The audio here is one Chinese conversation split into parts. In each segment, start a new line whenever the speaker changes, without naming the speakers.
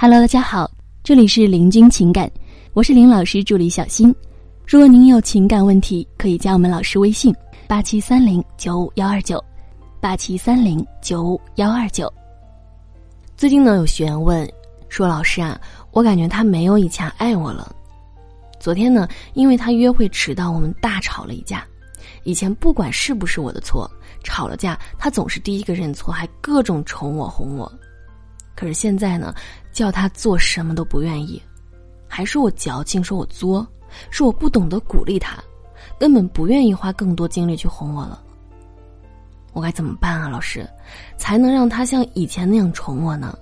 Hello，大家好，这里是林君情感，我是林老师助理小新。如果您有情感问题，可以加我们老师微信：八七三零九五幺二九，八七三零九五幺二九。
最近呢，有学员问说：“老师啊，我感觉他没有以前爱我了。昨天呢，因为他约会迟到，我们大吵了一架。以前不管是不是我的错，吵了架，他总是第一个认错，还各种宠我哄我。可是现在呢，叫他做什么都不愿意，还说我矫情，说我作。”说我不懂得鼓励他，根本不愿意花更多精力去哄我了。我该怎么办啊，老师？才能让他像以前那样宠我呢？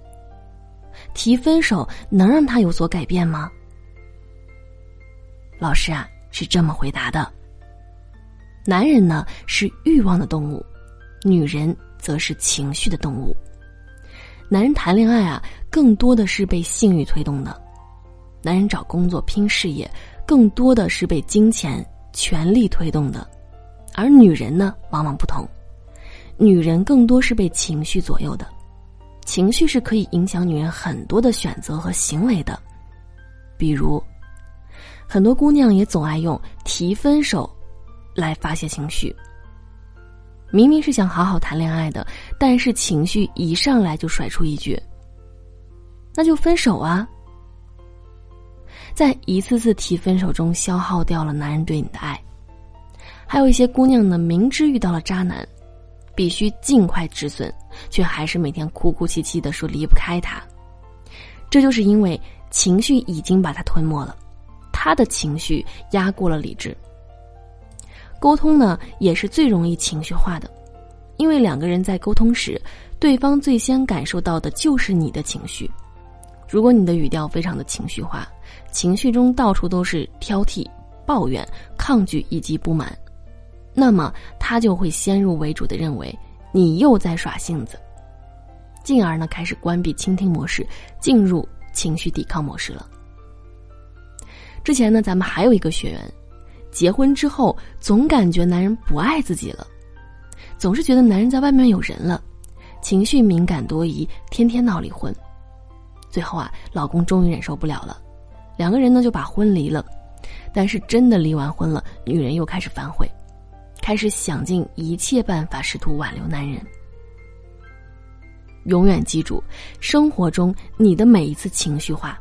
提分手能让他有所改变吗？老师啊，是这么回答的：男人呢是欲望的动物，女人则是情绪的动物。男人谈恋爱啊，更多的是被性欲推动的；男人找工作拼事业。更多的是被金钱、权力推动的，而女人呢，往往不同。女人更多是被情绪左右的，情绪是可以影响女人很多的选择和行为的。比如，很多姑娘也总爱用提分手来发泄情绪。明明是想好好谈恋爱的，但是情绪一上来就甩出一句：“那就分手啊。”在一次次提分手中消耗掉了男人对你的爱，还有一些姑娘呢，明知遇到了渣男，必须尽快止损，却还是每天哭哭啼啼的说离不开他。这就是因为情绪已经把他吞没了，他的情绪压过了理智。沟通呢，也是最容易情绪化的，因为两个人在沟通时，对方最先感受到的就是你的情绪。如果你的语调非常的情绪化，情绪中到处都是挑剔、抱怨、抗拒以及不满，那么他就会先入为主的认为你又在耍性子，进而呢开始关闭倾听模式，进入情绪抵抗模式了。之前呢，咱们还有一个学员，结婚之后总感觉男人不爱自己了，总是觉得男人在外面有人了，情绪敏感多疑，天天闹离婚。最后啊，老公终于忍受不了了，两个人呢就把婚离了。但是真的离完婚了，女人又开始反悔，开始想尽一切办法试图挽留男人。永远记住，生活中你的每一次情绪化，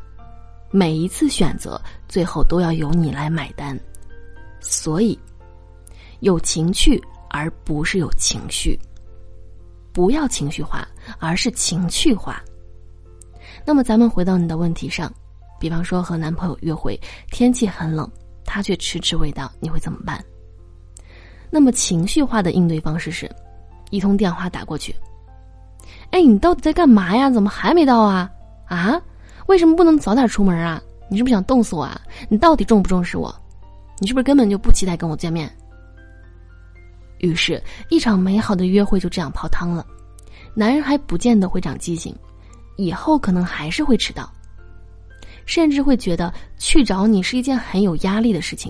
每一次选择，最后都要由你来买单。所以，有情趣而不是有情绪，不要情绪化，而是情趣化。那么，咱们回到你的问题上，比方说和男朋友约会，天气很冷，他却迟迟未到，你会怎么办？那么情绪化的应对方式是，一通电话打过去。哎，你到底在干嘛呀？怎么还没到啊？啊？为什么不能早点出门啊？你是不是想冻死我啊？你到底重不重视我？你是不是根本就不期待跟我见面？于是，一场美好的约会就这样泡汤了，男人还不见得会长记性。以后可能还是会迟到，甚至会觉得去找你是一件很有压力的事情，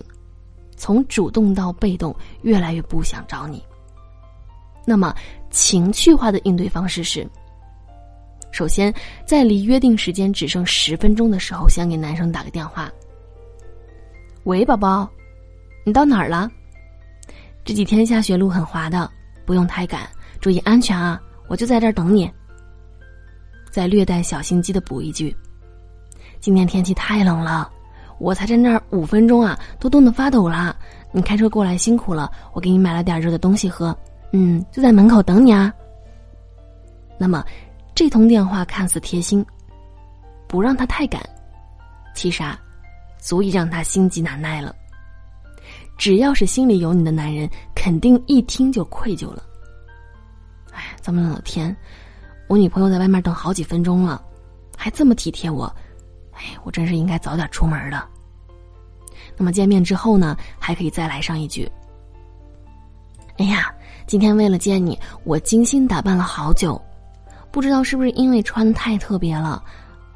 从主动到被动，越来越不想找你。那么情绪化的应对方式是：首先，在离约定时间只剩十分钟的时候，先给男生打个电话。喂，宝宝，你到哪儿了？这几天下雪，路很滑的，不用太赶，注意安全啊！我就在这儿等你。再略带小心机的补一句：“今天天气太冷了，我才在那儿五分钟啊，都冻得发抖了。你开车过来辛苦了，我给你买了点热的东西喝。嗯，就在门口等你啊。”那么，这通电话看似贴心，不让他太赶，其实啊，足以让他心急难耐了。只要是心里有你的男人，肯定一听就愧疚了。哎，这么冷的天。我女朋友在外面等好几分钟了，还这么体贴我，哎，我真是应该早点出门的。那么见面之后呢，还可以再来上一句：“哎呀，今天为了见你，我精心打扮了好久，不知道是不是因为穿的太特别了，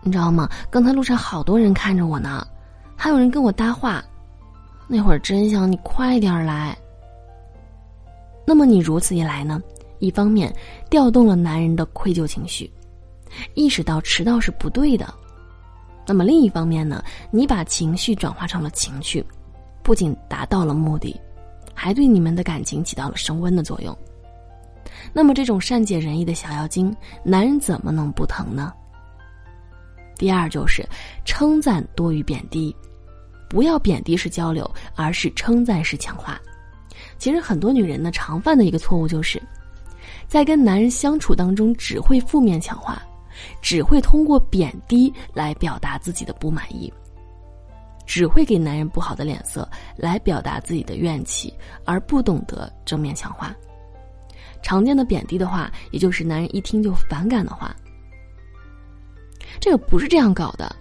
你知道吗？刚才路上好多人看着我呢，还有人跟我搭话，那会儿真想你快点来。那么你如此一来呢？”一方面，调动了男人的愧疚情绪，意识到迟到是不对的，那么另一方面呢，你把情绪转化成了情趣，不仅达到了目的，还对你们的感情起到了升温的作用。那么这种善解人意的小妖精，男人怎么能不疼呢？第二就是称赞多于贬低，不要贬低式交流，而是称赞式强化。其实很多女人呢常犯的一个错误就是，在跟男人相处当中只会负面强化，只会通过贬低来表达自己的不满意，只会给男人不好的脸色来表达自己的怨气，而不懂得正面强化。常见的贬低的话，也就是男人一听就反感的话。这个不是这样搞的，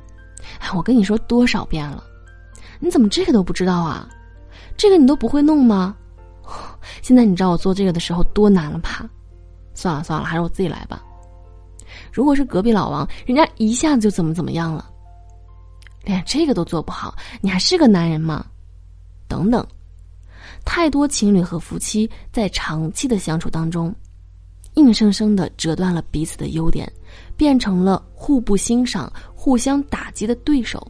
哎，我跟你说多少遍了，你怎么这个都不知道啊？这个你都不会弄吗？现在你知道我做这个的时候多难了吧？算了算了，还是我自己来吧。如果是隔壁老王，人家一下子就怎么怎么样了，连这个都做不好，你还是个男人吗？等等，太多情侣和夫妻在长期的相处当中。硬生生的折断了彼此的优点，变成了互不欣赏、互相打击的对手，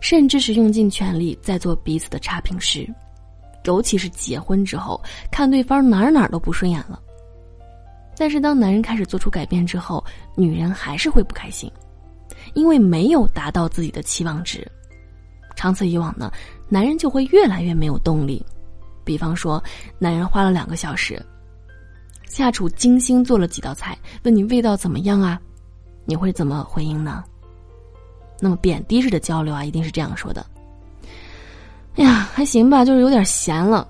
甚至是用尽全力在做彼此的差评师。尤其是结婚之后，看对方哪哪都不顺眼了。但是当男人开始做出改变之后，女人还是会不开心，因为没有达到自己的期望值。长此以往呢，男人就会越来越没有动力。比方说，男人花了两个小时。下厨精心做了几道菜，问你味道怎么样啊？你会怎么回应呢？那么贬低式的交流啊，一定是这样说的：“哎呀，还行吧，就是有点咸了。”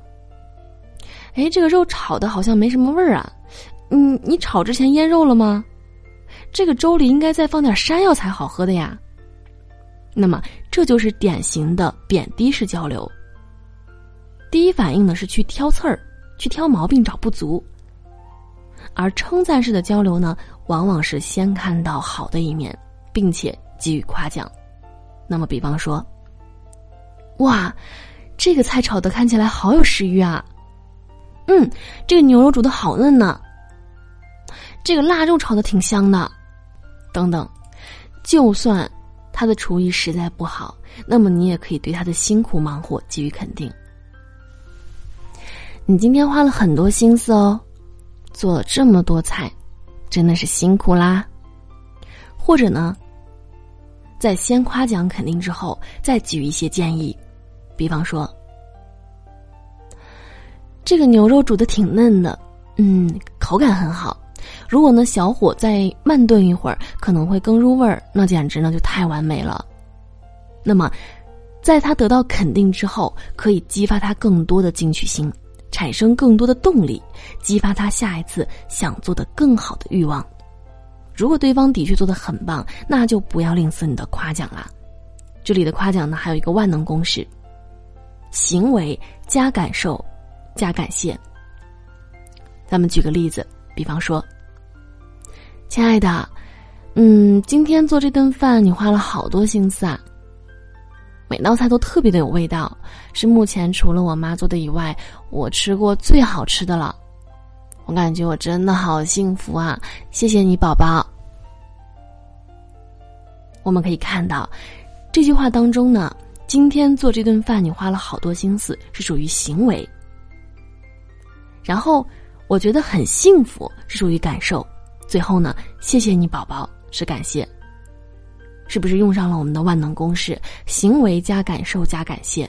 哎，这个肉炒的好像没什么味儿啊。嗯，你炒之前腌肉了吗？这个粥里应该再放点山药才好喝的呀。那么这就是典型的贬低式交流。第一反应呢是去挑刺儿，去挑毛病，找不足。而称赞式的交流呢，往往是先看到好的一面，并且给予夸奖。那么，比方说，哇，这个菜炒的看起来好有食欲啊！嗯，这个牛肉煮的好嫩呢。这个腊肉炒的挺香的，等等。就算他的厨艺实在不好，那么你也可以对他的辛苦忙活给予肯定。你今天花了很多心思哦。做了这么多菜，真的是辛苦啦。或者呢，在先夸奖肯定之后，再给予一些建议，比方说，这个牛肉煮的挺嫩的，嗯，口感很好。如果呢，小火再慢炖一会儿，可能会更入味儿，那简直呢就太完美了。那么，在他得到肯定之后，可以激发他更多的进取心。产生更多的动力，激发他下一次想做的更好的欲望。如果对方的确做的很棒，那就不要吝啬你的夸奖啦。这里的夸奖呢，还有一个万能公式：行为加感受加感谢。咱们举个例子，比方说，亲爱的，嗯，今天做这顿饭你花了好多心思啊。每道菜都特别的有味道，是目前除了我妈做的以外，我吃过最好吃的了。我感觉我真的好幸福啊！谢谢你，宝宝。我们可以看到，这句话当中呢，今天做这顿饭你花了好多心思，是属于行为。然后我觉得很幸福，是属于感受。最后呢，谢谢你，宝宝，是感谢。是不是用上了我们的万能公式？行为加感受加感谢。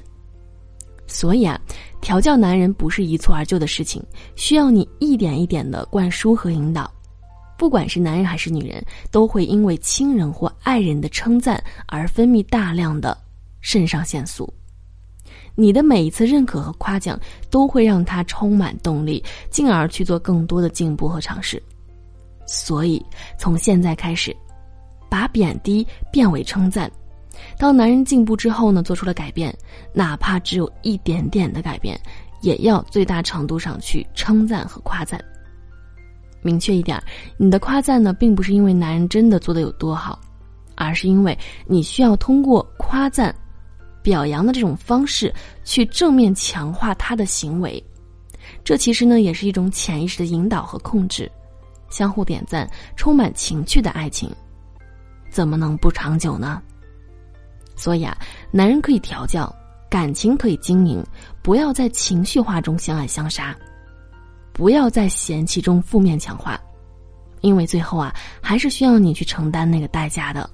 所以啊，调教男人不是一蹴而就的事情，需要你一点一点的灌输和引导。不管是男人还是女人，都会因为亲人或爱人的称赞而分泌大量的肾上腺素。你的每一次认可和夸奖，都会让他充满动力，进而去做更多的进步和尝试。所以，从现在开始。把贬低变为称赞，当男人进步之后呢，做出了改变，哪怕只有一点点的改变，也要最大程度上去称赞和夸赞。明确一点，你的夸赞呢，并不是因为男人真的做的有多好，而是因为你需要通过夸赞、表扬的这种方式，去正面强化他的行为。这其实呢，也是一种潜意识的引导和控制，相互点赞，充满情趣的爱情。怎么能不长久呢？所以啊，男人可以调教，感情可以经营，不要在情绪化中相爱相杀，不要在嫌弃中负面强化，因为最后啊，还是需要你去承担那个代价的。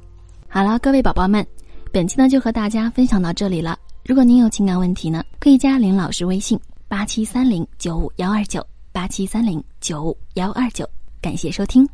好了，各位宝宝们，本期呢就和大家分享到这里了。如果您有情感问题呢，可以加林老师微信八七三零九五幺二九八七三零九五幺二九，感谢收听。